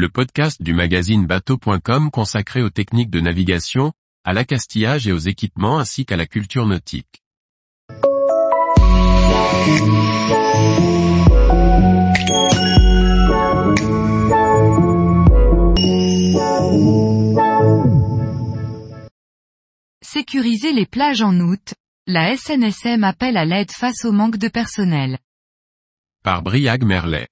le podcast du magazine bateau.com consacré aux techniques de navigation, à l'accastillage et aux équipements ainsi qu'à la culture nautique. Sécuriser les plages en août, la SNSM appelle à l'aide face au manque de personnel. Par Briag Merlet.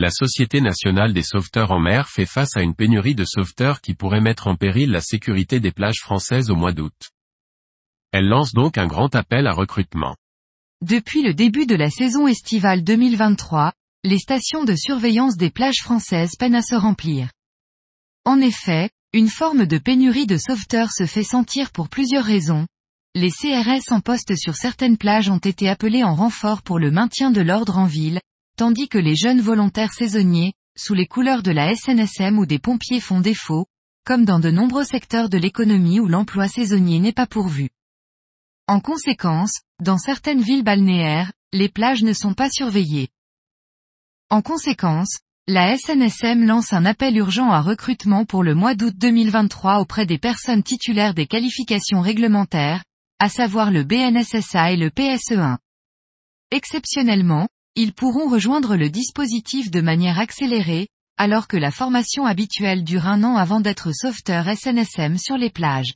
La Société nationale des sauveteurs en mer fait face à une pénurie de sauveteurs qui pourrait mettre en péril la sécurité des plages françaises au mois d'août. Elle lance donc un grand appel à recrutement. Depuis le début de la saison estivale 2023, les stations de surveillance des plages françaises peinent à se remplir. En effet, une forme de pénurie de sauveteurs se fait sentir pour plusieurs raisons. Les CRS en poste sur certaines plages ont été appelés en renfort pour le maintien de l'ordre en ville, tandis que les jeunes volontaires saisonniers, sous les couleurs de la SNSM ou des pompiers font défaut, comme dans de nombreux secteurs de l'économie où l'emploi saisonnier n'est pas pourvu. En conséquence, dans certaines villes balnéaires, les plages ne sont pas surveillées. En conséquence, la SNSM lance un appel urgent à recrutement pour le mois d'août 2023 auprès des personnes titulaires des qualifications réglementaires, à savoir le BNSSA et le PSE1. Exceptionnellement, ils pourront rejoindre le dispositif de manière accélérée, alors que la formation habituelle dure un an avant d'être sauveteur SNSM sur les plages.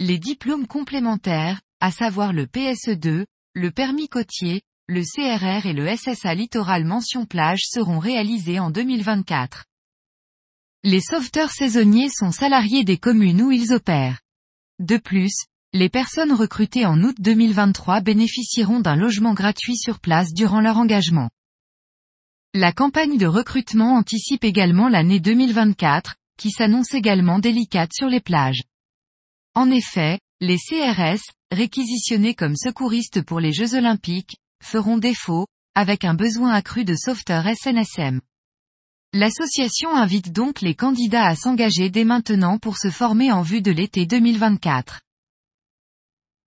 Les diplômes complémentaires, à savoir le PSE2, le permis côtier, le CRR et le SSA littoral mention plage seront réalisés en 2024. Les sauveteurs saisonniers sont salariés des communes où ils opèrent. De plus, les personnes recrutées en août 2023 bénéficieront d'un logement gratuit sur place durant leur engagement. La campagne de recrutement anticipe également l'année 2024, qui s'annonce également délicate sur les plages. En effet, les CRS, réquisitionnés comme secouristes pour les Jeux Olympiques, feront défaut, avec un besoin accru de sauveteurs SNSM. L'association invite donc les candidats à s'engager dès maintenant pour se former en vue de l'été 2024.